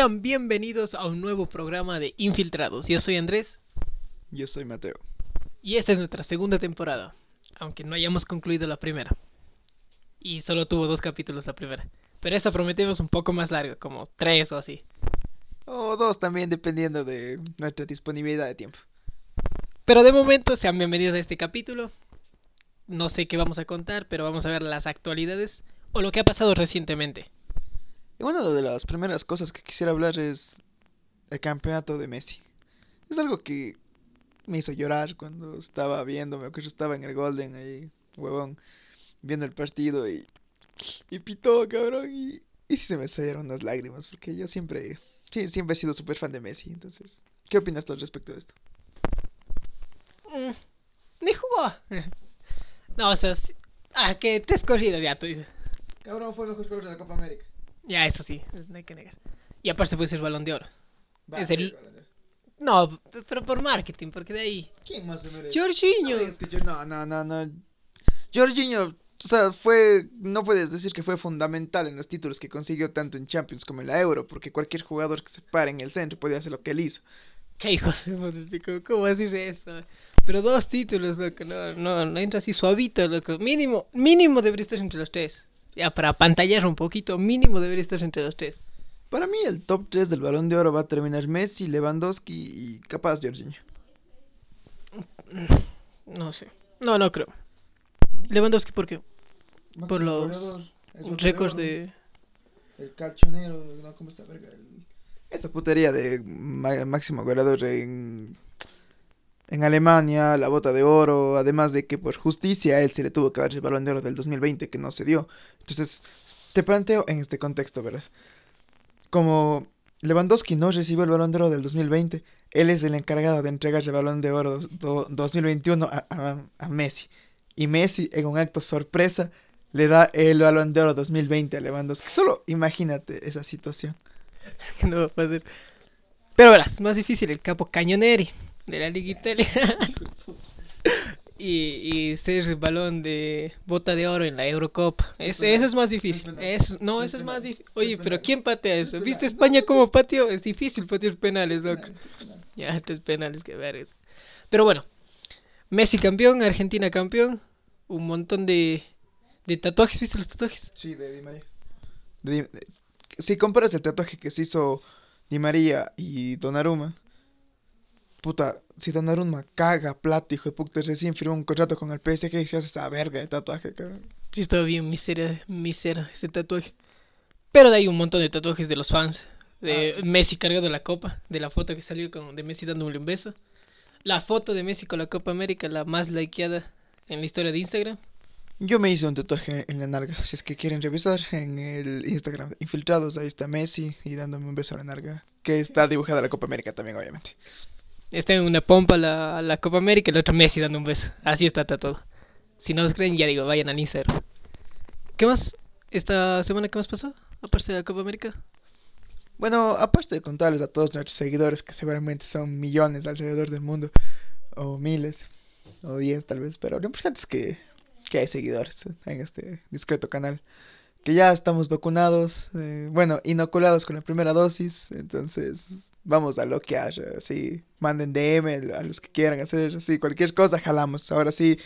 Sean bienvenidos a un nuevo programa de Infiltrados. Yo soy Andrés Yo soy Mateo. y esta es nuestra segunda temporada, aunque no hayamos concluido la primera. Y solo tuvo dos capítulos la primera. Pero esta prometemos un poco más larga, como tres o así. O dos también, dependiendo de nuestra disponibilidad de tiempo. Pero de momento, sean bienvenidos a este capítulo. No sé qué vamos a contar, pero vamos a ver las actualidades o lo que ha pasado recientemente. Y una de las primeras cosas que quisiera hablar es el campeonato de Messi. Es algo que me hizo llorar cuando estaba viendo, me acuerdo estaba en el Golden ahí, huevón, viendo el partido y, y pitó, cabrón, y, y sí se me salieron las lágrimas, porque yo siempre, sí, siempre he sido súper fan de Messi, entonces, ¿qué opinas tú al respecto de esto? Mm, ni jugó. no, o sea, sí- ah, que tres corridas ya, tú dices. Cabrón, fue el mejor jugador de la Copa América. Ya, eso sí, no hay que negar. Y aparte puede ser balón de oro. Es el- No, pero por marketing, porque de ahí. ¿Quién más se merece? Jorginho. No, digas que yo- no, no, no, no. Jorginho, o sea, fue, no puedes decir que fue fundamental en los títulos que consiguió tanto en Champions como en la Euro, porque cualquier jugador que se pare en el centro podía hacer lo que él hizo. ¿Qué hijo de puta, ¿Cómo, cómo decir eso? Pero dos títulos, loco, no, no, no entra así suavito, loco. Mínimo, mínimo debería estar entre los tres. Ya, para pantallar un poquito, mínimo debería estar entre los tres. Para mí el top 3 del Balón de Oro va a terminar Messi, Lewandowski y capaz Jorginho. No sé. No, no creo. Lewandowski, ¿por qué? Por los Récords de... El cachonero, no, ¿cómo está verga? El- Esa putería de máximo goleador en, en Alemania, la bota de oro, además de que por justicia a él se le tuvo que dar el balón de oro del 2020 que no se dio. Entonces, te planteo en este contexto, verás. Como Lewandowski no recibió el balón de oro del 2020, él es el encargado de entregar el balón de oro do- 2021 a, a- Messi. Y Messi, en un acto sorpresa, le da el balón de oro 2020 a Lewandowski. Solo imagínate esa situación. no va a pasar. Pero verás, más difícil el capo Cañoneri de la Liga Italiana. y, y ser balón de bota de oro en la Eurocopa. Es, eso es más difícil. Es, no, Es eso es más difícil. Oye, pero. ¿quién patea eso? Es ¿Viste. España como pateó? Es difícil patear penales, loco. Ya, tres penales, que vergas. Pero bueno, Messi campeón, Argentina campeón. Un montón de, de tatuajes, ¿viste los tatuajes? Sí, de Di María. De Di- de- Si comparas el tatuaje que se hizo Di María y Donnarumma, puta, si Donnarumma caga plata, hijo de puta, recién firmó un contrato con el PSG y se hace esa verga de tatuaje, cabrón. Sí, estaba bien misera, misera ese tatuaje. Pero de ahí un montón de tatuajes de los fans. De Ah. Messi cargado la copa, de la foto que salió con, de Messi dándole un beso. La foto de Messi con la Copa América, la más likeada en la historia de Instagram. Yo me hice un tatuaje en la narga, si es que quieren revisar en el Instagram Infiltrados, ahí está Messi y dándome un beso a la narga, que está dibujada la Copa América también, obviamente. Está en una pompa la, la Copa América y el otro Messi dando un beso. Así está todo. Si no os creen, ya digo, vayan al Instagram. ¿Qué más? ¿Esta semana qué más pasó? Aparte de la Copa América. Bueno, aparte de contarles a todos nuestros seguidores, que seguramente son millones alrededor del mundo, o miles, o diez tal vez, pero lo importante es que, que hay seguidores en este discreto canal. Que ya estamos vacunados, eh, bueno, inoculados con la primera dosis, entonces vamos a lo que haya, así, manden DM a los que quieran hacer, así, cualquier cosa jalamos, ahora sí,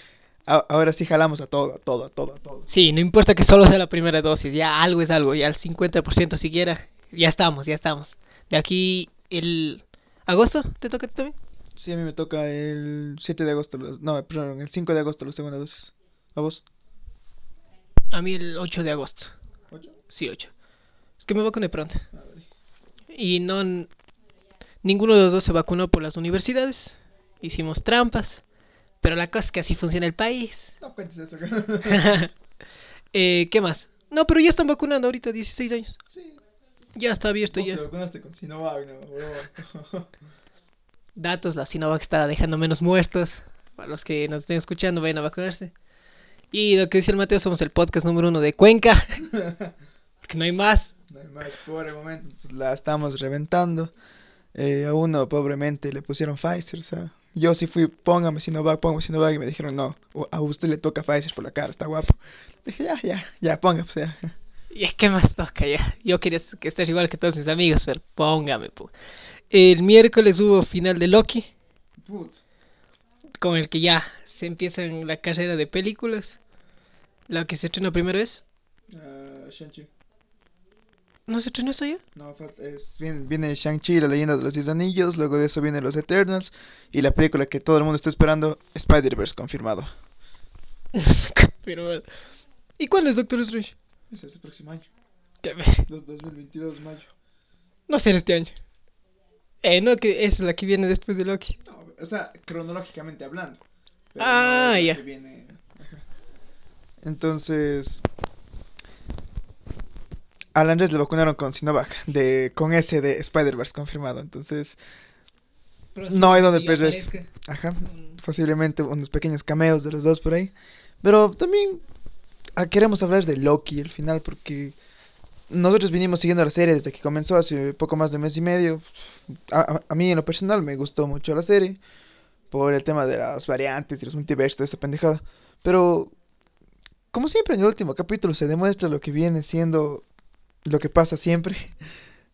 a- ahora sí jalamos a todo, a todo, a todo, a todo. Sí, no importa que solo sea la primera dosis, ya algo es algo, ya el 50% siquiera, ya estamos, ya estamos. De aquí el agosto, ¿te toca a ti también? Sí, a mí me toca el 7 de agosto, los- no, perdón, el 5 de agosto la segunda dosis. ¿A vos? A mí el 8 de agosto, sí, 8. Es que me vacuné pronto. Y no, ninguno de los dos se vacunó por las universidades, hicimos trampas, pero la cosa es que así funciona el país. No cuentes eso. eh, ¿Qué más? No, pero ya están vacunando ahorita, 16 años. sí. Ya está abierto ya. te vacunaste con Sinovac, no, datos, la Sinovac está dejando menos muertos. Para los que nos estén escuchando, vayan a vacunarse. Y lo que dice el Mateo, somos el podcast número uno de Cuenca. Porque no hay más. No hay más por el momento, la estamos reventando. Eh, a uno pobremente le pusieron Pfizer, o sea, yo sí fui, póngame Sinovac, póngame Sinovac, y me dijeron, no, a usted le toca Pfizer por la cara, está guapo. Dije, ya, ya, ya, o sea. Y es que más toca ya. Yo quería que estés igual que todos mis amigos, pero póngame. El miércoles hubo final de Loki. Con el que ya se empieza la carrera de películas. La que se estrena primero es. Uh, Shang-Chi. ¿No se estrenó eso ya? No, es, viene, viene Shang-Chi, la leyenda de los Diez Anillos. Luego de eso viene los Eternals. Y la película que todo el mundo está esperando: Spider-Verse, confirmado. Pero. ¿Y cuándo es Doctor Strange? Es el próximo año. ¿Qué ver? 2022, mayo. No será este año. Eh, no, que es la que viene después de Loki. No, o sea, cronológicamente hablando. ah, ya. Entonces. Al Andrés le vacunaron con Sinovac, de, con ese de Spider-Verse confirmado. Entonces, no hay donde perder. Ajá, mm. posiblemente unos pequeños cameos de los dos por ahí. Pero también ah, queremos hablar de Loki al final, porque nosotros vinimos siguiendo la serie desde que comenzó hace poco más de mes y medio. A, a, mí en lo personal me gustó mucho la serie, por el tema de las variantes y los multiversos, de esa pendejada. Pero, como siempre en el último capítulo se demuestra lo que viene siendo lo que pasa siempre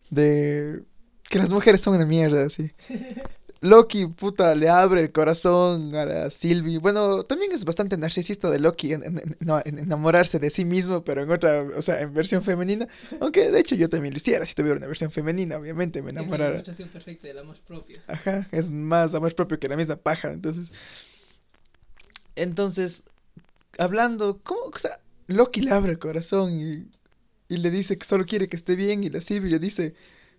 de que las mujeres son una mierda, así. Loki, puta, le abre el corazón a la Sylvie. Bueno, también es bastante narcisista de Loki en, enamorarse de sí mismo, pero en otra, o sea, en versión femenina. Aunque de hecho yo también lo hiciera si tuviera una versión femenina, obviamente me enamorara. Es la perfecta del amor propio. Ajá, es más amor propio que la misma paja, entonces. Entonces, hablando, ¿cómo? O sea, Loki le abre el corazón y y le dice que solo quiere que esté bien y la Sylvie le dice,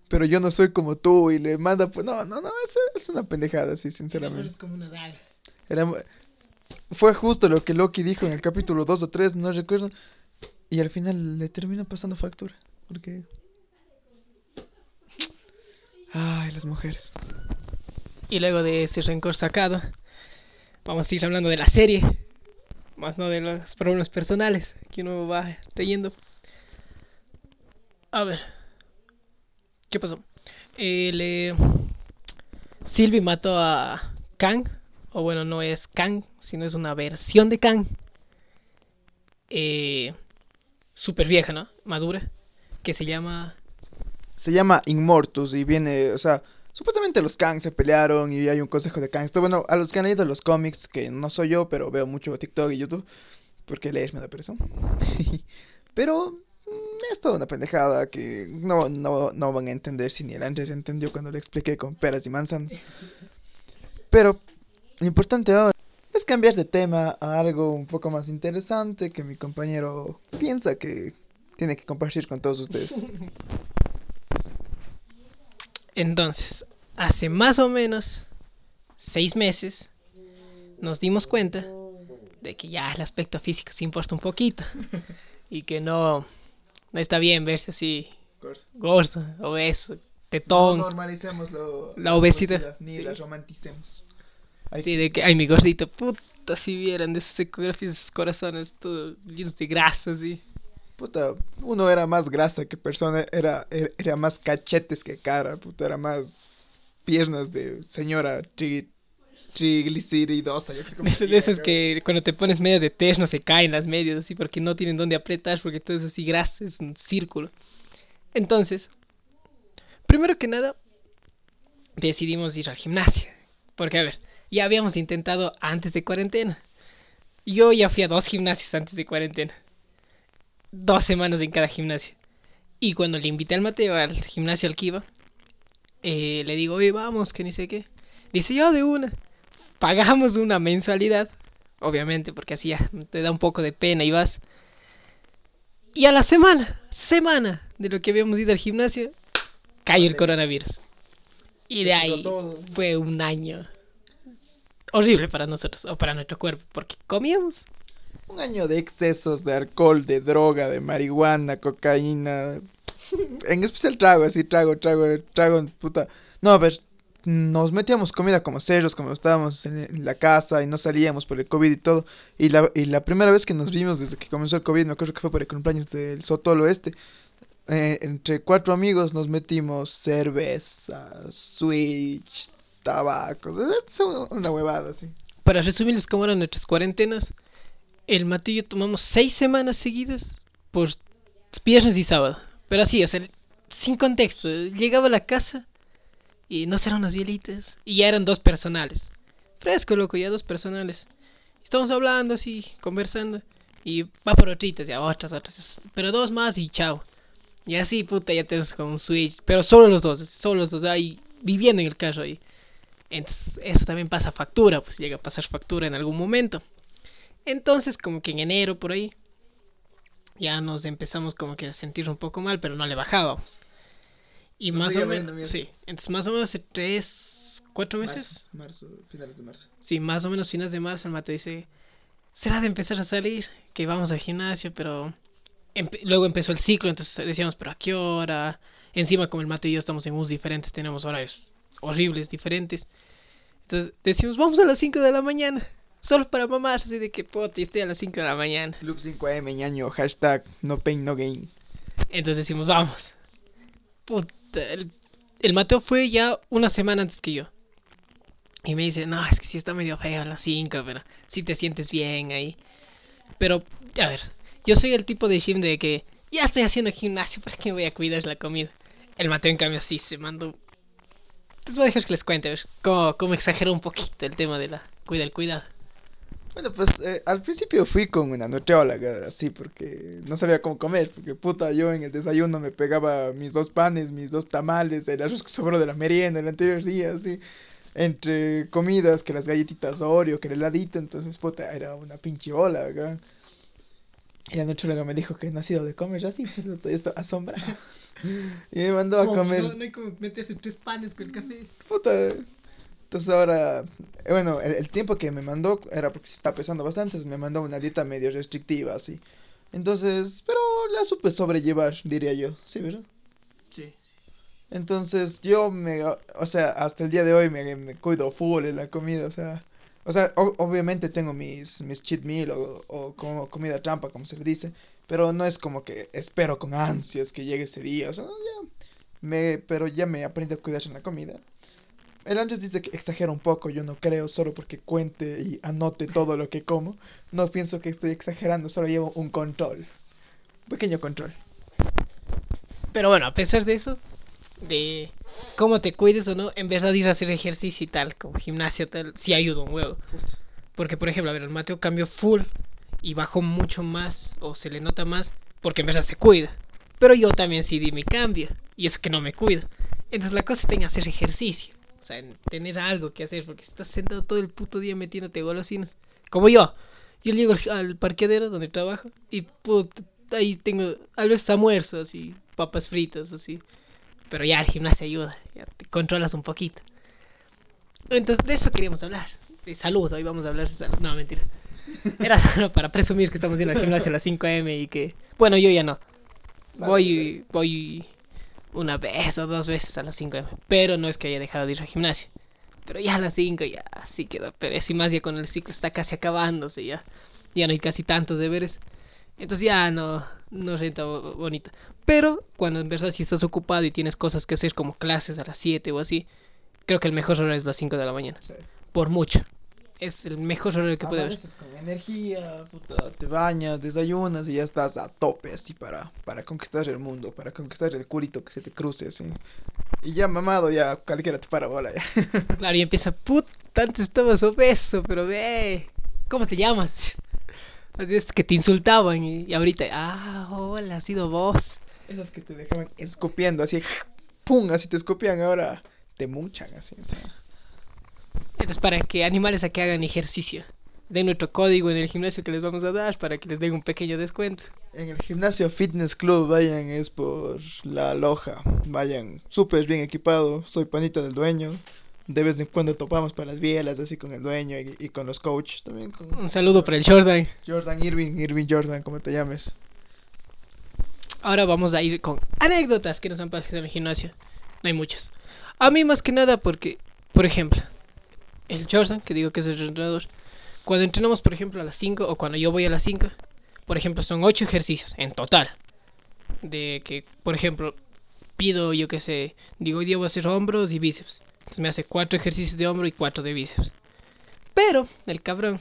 pero yo no soy como tú y le manda, pues no, no, no, es, es una pendejada, sí, sinceramente. Es como una daga. fue justo lo que Loki dijo en el capítulo 2 o 3, no recuerdo, y al final le termina pasando factura, porque... Ay, las mujeres. Y luego de ese rencor sacado, vamos a ir hablando de la serie, más no de los problemas personales que uno va leyendo. A ver. ¿Qué pasó? Eh, Sylvie mató a Kang. O bueno, no es Kang, sino es una versión de Kang. Eh, Super vieja, ¿no? Madura. Que se llama... Se llama Inmortus y viene, o sea, supuestamente los Kang se pelearon y hay un consejo de Kang. Esto, bueno, a los que han leído los cómics, que no soy yo, pero veo mucho TikTok y YouTube, porque lees me da pereza. pero es toda una pendejada que no, no, no van a entender si ni el Andrés entendió cuando le expliqué con peras y manzanas. Pero lo importante ahora es cambiar de tema a algo un poco más interesante que mi compañero piensa que tiene que compartir con todos ustedes. Entonces, hace más o menos seis meses nos dimos cuenta de que ya el aspecto físico se importa un poquito y que no no está bien verse así gordo, obeso, tetón. No normalicemos la, obesidad. Ni la romanticemos. Sí, de que, ay, mi gordito, puta, si vieran de esas ecografías, esos corazones, todo llenos de grasa, así. Puta, uno era más grasa que persona, era, era, más cachetes que cara, puta, era más piernas de señora triglicéridos. De esas que cuando te pones medio de test no se caen las medias así porque no tienen dónde apretar porque todo es así grasa, es un círculo. Entonces, primero que nada, decidimos ir al gimnasio. Porque, a ver, ya habíamos intentado antes de cuarentena. Yo ya fui a dos gimnasios antes de cuarentena. Dos semanas en cada gimnasio. Y cuando le invité al Mateo al gimnasio al que iba, eh, le digo, oye, vamos, que ni sé qué. Dice, yo de una pagamos una mensualidad, obviamente, porque así ya te da un poco de pena y vas. Y a la semana, semana de lo que habíamos ido al gimnasio, cayó el coronavirus. Y de ahí fue un año horrible para nosotros, o para nuestro cuerpo, porque comíamos. Un año de excesos de alcohol, de droga, de marihuana, cocaína. En especial trago, así, trago, trago, trago, puta. No, a ver, nos metíamos comida como cerros, como estábamos en, la casa y no salíamos por el COVID y todo. Y la, y la primera vez que nos vimos desde que comenzó el COVID, me acuerdo que fue por el cumpleaños del Sotolo este. Eh, entre cuatro amigos nos metimos cerveza, switch, tabaco, es una huevada así. Para resumirles cómo eran nuestras cuarentenas, el Matillo tomamos seis semanas seguidas por viernes y sábado. Pero así, o sea, sin contexto. Llegaba a la casa y no eran unas hielitas. Y ya eran dos personales. Fresco, loco, ya dos personales. Estamos hablando así, conversando. Y va por otritas, ya otras, otras. Pero dos más y chao. Y así, puta, ya tenemos como un switch. Pero solo los dos, solo los dos ahí viviendo en el carro ahí. Entonces, eso también pasa factura, pues llega a pasar factura en algún momento. Entonces, como que en enero por ahí, ya nos empezamos como que a sentir un poco mal, pero no le bajábamos. Y más o menos, sí, entonces más o menos hace tres, cuatro meses. Marzo, finales de marzo. Sí, más o menos finales de marzo el mate dice, será de empezar a salir, que vamos al gimnasio, pero luego empezó el ciclo, entonces decíamos, pero ¿a qué hora? Encima como el mate y yo estamos en bus diferentes, tenemos horarios horribles, diferentes. Entonces decimos, vamos a las 5 de la mañana. Solo para mamar, así de que pote, estoy a las 5 de la mañana. Club 5am, ñaño, hashtag no pain no gain. Entonces decimos, vamos. Puta, el, el Mateo fue ya una semana antes que yo. Y me dice, no, es que sí está medio feo a las 5, pero si te sientes bien ahí. Pero, a ver, yo soy el tipo de gym de que ya estoy haciendo gimnasio, ¿para qué voy a cuidar la comida? El Mateo, en cambio, sí se mandó. Les voy a dejar que les cuente, cómo, cómo exagero un poquito el tema de la cuida el cuidado. Bueno, pues eh, al principio fui con una nutrióloga, así, porque no sabía cómo comer, porque puta, yo en el desayuno me pegaba mis dos panes, mis dos tamales, el arroz que sobró de la merienda el anterior día, así, entre comidas, que las galletitas Oreo, que el heladito, entonces, puta, era una pinche bola, acá. Y la nutrióloga me dijo que no ha sido de comer así, pues estoy asombrado. y me mandó a comer. No, no hay como meterse tres panes con el café. Puta, entonces ahora, eh, bueno, el, tiempo que me mandó era porque se está pesando bastante, me mandó una dieta medio restrictiva, así. Entonces, pero la supe sobrellevar, diría yo, ¿sí, verdad? Sí. Entonces yo me, o sea, hasta el día de hoy me, me cuido full en la comida, o sea, o sea, obviamente tengo mis, mis cheat meal o, o como comida trampa, como se le dice, pero no es como que espero con ansias que llegue ese día, o sea, ya, me, pero ya me aprendí a cuidar en la comida. El Andrés dice que exagera un poco, yo no creo, solo porque cuente y anote todo lo que como. No pienso que estoy exagerando, solo llevo un control. Un pequeño control. Pero bueno, a pesar de eso, de cómo te cuides o no, en verdad ir a hacer ejercicio y tal, como gimnasio tal, sí ayuda un huevo. Porque, por ejemplo, a ver, el Mateo cambió full y bajó mucho más, o se le nota más, porque en verdad se cuida. Pero yo también sí di mi cambio, y eso que no me cuido. Entonces la cosa es que hacer ejercicio. O sea, tener algo que hacer, porque estás sentado todo el puto día metiéndote golosinas. Como yo. Yo llego al parqueadero donde trabajo y puta, ahí tengo almuerzos y papas fritas, así. Pero ya el gimnasio ayuda, ya te controlas un poquito. Entonces, de eso queríamos hablar. De salud, hoy vamos a hablar de salud. No, mentira. Era solo para presumir que estamos yendo al gimnasio a las 5 am y que... Bueno, yo ya no. Voy, voy una vez o dos veces a las 5 am. Pero no es que haya dejado de ir al gimnasio. Pero ya a las 5 ya sí quedó pereza. Y más ya con el ciclo está casi acabándose ya. Ya no hay casi tantos deberes. Entonces ya no, no renta bonito. Pero cuando en verdad si estás ocupado y tienes cosas que hacer como clases a las 7 o así, creo que el mejor hora es las 5 de la mañana. Por mucho es el mejor horario que puede haber. con energía, puta, te bañas, desayunas y ya estás a tope así para, para conquistar el mundo, para conquistar el culito que se te cruce así. Y ya mamado, ya cualquiera te para bola ya. Claro, y empieza, puta, antes estabas obeso, pero ve, ¿cómo te llamas? Así es que te insultaban y, ahorita, ah, hola, ha sido vos. Esas que te dejaban escupiendo así, pum, así te escupían, ahora te muchan así, o sea. Entonces, para que animales a que hagan ejercicio. Den nuestro código en el gimnasio que les vamos a dar para que les den un pequeño descuento. En el gimnasio Fitness Club, vayan, es por la loja. Vayan, súper bien equipado. Soy panita del dueño. De vez en cuando topamos para las bielas, así con el dueño y, con los coaches también. un saludo para el Jordan. Jordan Irving, Irving Jordan, como te llames. Ahora vamos a ir con anécdotas que nos han pasado en el gimnasio. No hay muchas. A mí más que nada porque, por ejemplo, el Jordan, que digo que es el entrenador, cuando entrenamos, por ejemplo, a las 5 o cuando yo voy a las 5, por ejemplo, son 8 ejercicios en total. De que, por ejemplo, pido, yo que sé, digo, hoy día voy a hacer hombros y bíceps. Entonces me hace 4 ejercicios de hombro y 4 de bíceps. Pero, el cabrón,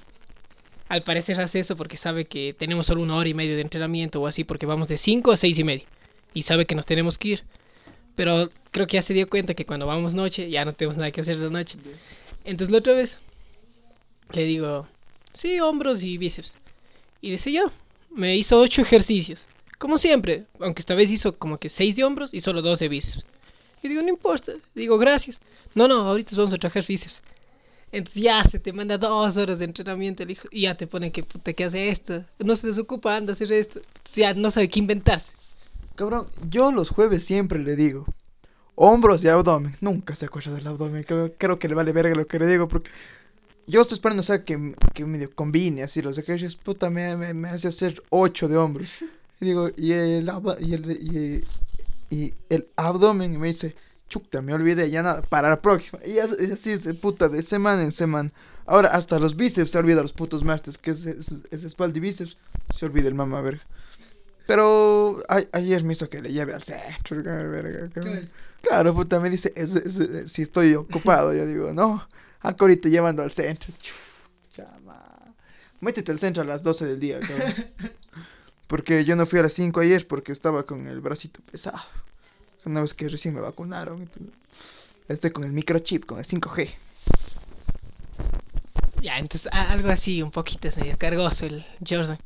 al parecer hace eso porque sabe que tenemos solo una hora y media de entrenamiento o así, porque vamos de 5 a 6 y media. Y sabe que nos tenemos que ir. Pero creo que ya se dio cuenta que cuando vamos noche, ya no tenemos nada que hacer de noche. Entonces la otra vez le digo, sí, hombros y bíceps. Y dice yo, me hizo 8 ejercicios. Como siempre, aunque esta vez hizo como que 6 de hombros y solo 2 de bíceps. Y digo, no importa. Digo, gracias. No, no, ahorita vamos a trabajar bíceps. Entonces ya se te manda dos horas de entrenamiento el hijo, y ya te pone que puta que hace esto. No se desocupa, anda a hacer esto. ya no sabe qué inventarse. Cabrón, yo los jueves siempre le digo hombros y abdomen. Nunca se acuerda del abdomen. Creo, que le vale verga lo que le digo porque yo estoy esperando, o que, que medio combine así los ejercicios. Puta, me, me, hace hacer ocho de hombros. Y digo, y el, y el, y, el abdomen me dice, chuta, me olvidé, ya nada, para la próxima. Y así de puta, de semana en semana. Ahora, hasta los bíceps se olvida los putos martes, que es, es, espalda y bíceps. Se olvida el mamá verga. Pero ayer me hizo que le lleve al centro. Claro, puta, me dice, si estoy ocupado, yo digo, no, acá ahorita llevando al centro. Chama. Métete al centro a las 12 del día, cabrón. Porque yo no fui a las 5 ayer porque estaba con el bracito pesado. Una vez que recién me vacunaron. Estoy con el microchip, con el 5G. Ya, entonces algo así, un poquito es medio cargoso el Jordan.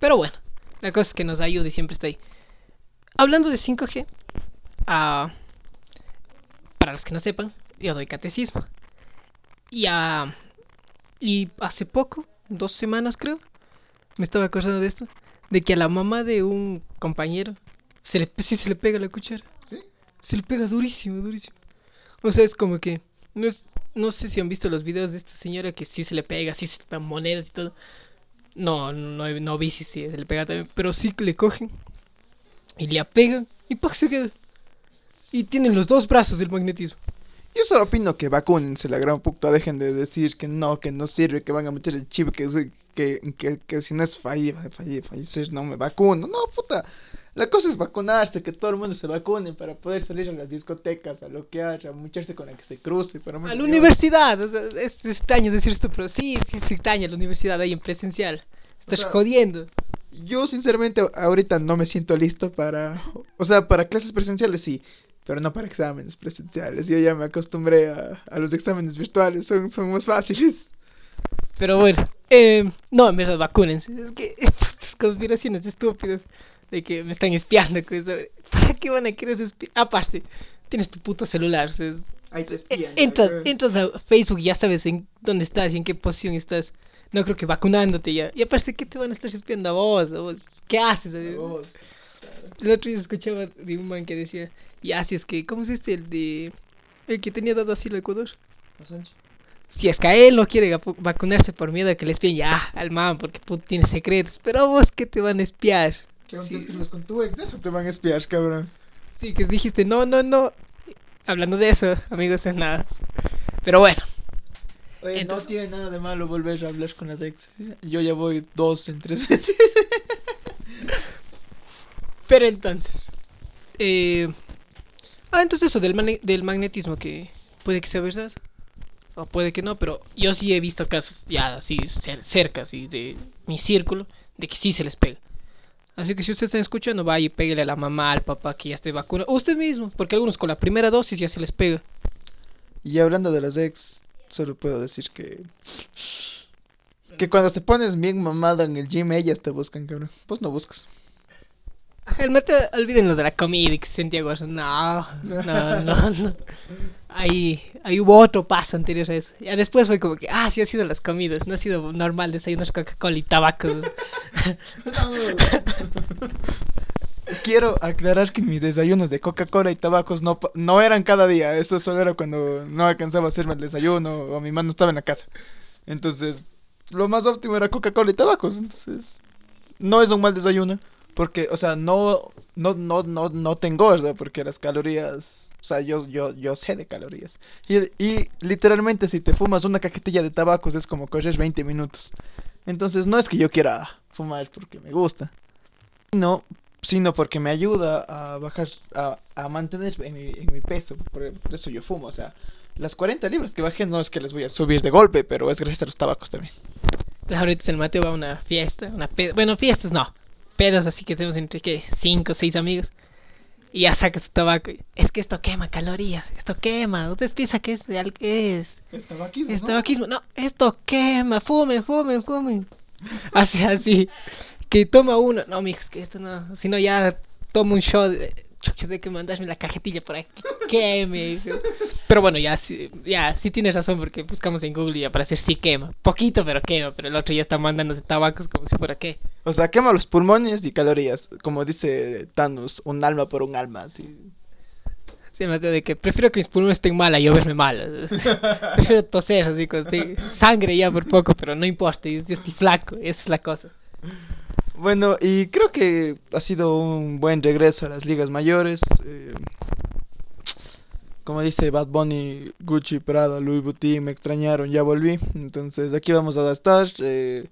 Pero bueno, la cosa es que nos ayuda y siempre está ahí. Hablando de 5G, ah, para los que no sepan, yo doy catecismo. Y, uh, y hace poco, dos semanas creo, me estaba acordando de esto, de que a la mamá de un compañero se le, sí se le pega la cuchara. ¿Sí? Se le pega durísimo, durísimo. O sea, es como que, no, es, no sé si han visto los videos de esta señora que sí se le pega, sí se le pegan monedas y todo. No, no, no vi si se le pega también, pero sí que le cogen y le apegan y ¡pac! se queda. Y tienen los dos brazos del magnetismo. Yo solo opino que vacúnense la gran puta. Dejen de decir que no, que no sirve, que van a meter el chip, que, que, que, que si no es fallir, fallir, fallecer, no me vacuno. No, puta. La cosa es vacunarse, que todo el mundo se vacune para poder salir a las discotecas, a lo que haya, a mucharse con la que se cruce. Para a la universidad. es extraño decir esto, pero sí, sí es extraño la universidad ahí en presencial. Estás jodiendo. Yo sinceramente ahorita no me siento listo para... O sea, para clases presenciales sí pero no para exámenes presenciales. Yo ya me acostumbré a, a los exámenes virtuales, son, son más fáciles. Pero bueno, eh, no, en verdad, vacúnense. Es que conspiraciones estúpidas de que me están espiando. ¿Para qué van a querer espiar? Aparte, tienes tu puto celular. Ahí te espían. entras, entras a Facebook y ya sabes en dónde estás y en qué posición estás. No creo que vacunándote ya. Y aparte, ¿qué te van a estar espiando a vos? ¿A vos? ¿Qué haces? A vos. El otro día escuchaba de un man que decía, y así es que, ¿cómo es este? El de. El que tenía dado asilo a Ecuador. Si es que a él no quiere vacunarse por miedo a que le espien ya al man, porque tiene secretos. Pero vos, ¿qué te van a espiar? ¿Qué sí. que los con tu ex? Eso te van a espiar, cabrón. Sí, que dijiste, no, no, no. Hablando de eso, amigos, es nada. Pero bueno. Oye, no tiene nada de malo volver a hablar con las ex. Yo ya voy dos en tres veces. Pero entonces. Eh, Ah, entonces eso del, del magnetismo que puede que sea verdad. O puede que no, pero yo sí he visto casos ya así cerca así de mi círculo de que sí se les pega. Así que si usted está escuchando, vaya y pégale a la mamá, al papá que ya esté vacunado. Usted mismo, porque algunos con la primera dosis ya se les pega. Y hablando de las ex, solo puedo decir que. Que cuando te pones bien mamada en el gym, ellas te buscan, cabrón. Pues no buscas. El mate, olvídenlo de la comida que gozo. No, no, no, no. Ahí, ahí hubo otro paso anterior a eso. Ya después fue como que, ah, sí ha sido las comidas. No ha sido normal desayunar Coca-Cola y tabaco. Quiero aclarar que mis desayunos de Coca-Cola y tabacos no, no eran cada día. Eso solo era cuando no alcanzaba a hacerme el desayuno o mi mano estaba en la casa. Entonces, lo más óptimo era Coca-Cola y tabacos. Entonces, no es un mal desayuno. Porque, o sea, no, no, no, no, no te engorda porque las calorías, o sea, yo, yo, yo sé de calorías. Y, y literalmente si te fumas una cajetilla de tabacos es como correr 20 minutos. Entonces no es que yo quiera fumar porque me gusta. No, sino porque me ayuda a bajar, a, a mantener en mi, peso. Por eso yo fumo, o sea, las 40 libras que bajé no es que les voy a subir de golpe, pero es gracias a los tabacos también. ahorita el Mateo va a una fiesta, una peda. Bueno, fiestas no. Pedas así que tenemos entre que cinco o seis amigos. Y ya saca su tabaco. Es que esto quema calorías. Esto quema. Ustedes piensan que es. Es, Es tabaquismo. es ¿no? tabaquismo. No, esto quema. Fumen, fumen, fumen. Así, así. Que toma uno. No, mijo, es que esto no. Si no, ya tomo un shot. Chucha, de que mandarme la cajetilla por aquí. Queme. Pero bueno, ya, sí- ya, sí tienes razón porque buscamos en Google y ya para decir sí quema. Poquito, pero quema. Pero el otro ya está mandándose tabacos como si fuera qué. O sea, quema los pulmones y calorías. Como dice Thanos, un alma por un alma. Así. Sí, Mateo, de que prefiero que mis pulmones estén mal a yo verme mal. prefiero toser así, con sangre ya por poco, pero no importa, yo, yo estoy flaco, esa es la cosa. Bueno, y creo que ha sido un buen regreso a las ligas mayores. eh, como dice Bad Bunny, Gucci, Prada, Louis Vuitton, me extrañaron, ya volví. Entonces aquí vamos a estar. eh,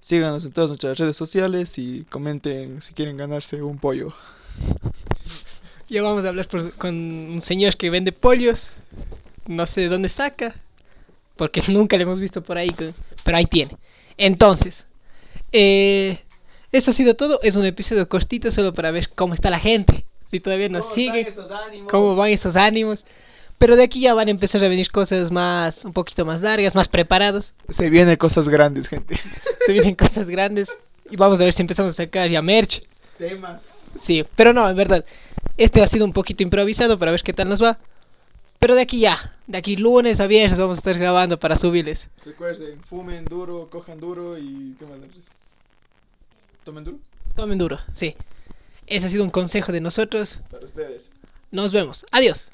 síganos en todas nuestras redes sociales y comenten si quieren ganarse un pollo. Ya vamos a hablar por- con un señor que vende pollos, no sé de dónde saca, porque nunca le hemos visto por ahí, pero ahí tiene. Entonces, eh, esto ha sido todo, es un episodio cortito solo para ver cómo está la gente, si todavía nos sigue. cómo van esos ánimos. Pero de aquí ya van a empezar a venir cosas más, un poquito más largas, más preparadas. Se vienen cosas grandes, gente. Se vienen cosas grandes. Y vamos a ver si empezamos a sacar ya merch. Temas. Sí, pero no, en verdad. Este ha sido un poquito improvisado para ver qué tal nos va. Pero de aquí ya, de aquí lunes a viernes vamos a estar grabando para subirles. Recuerden, fumen duro, cojan duro y... ¿Qué más ¿Tomen duro? Tomen duro, sí. Ese ha sido un consejo de nosotros. Para ustedes. Nos vemos. Adiós.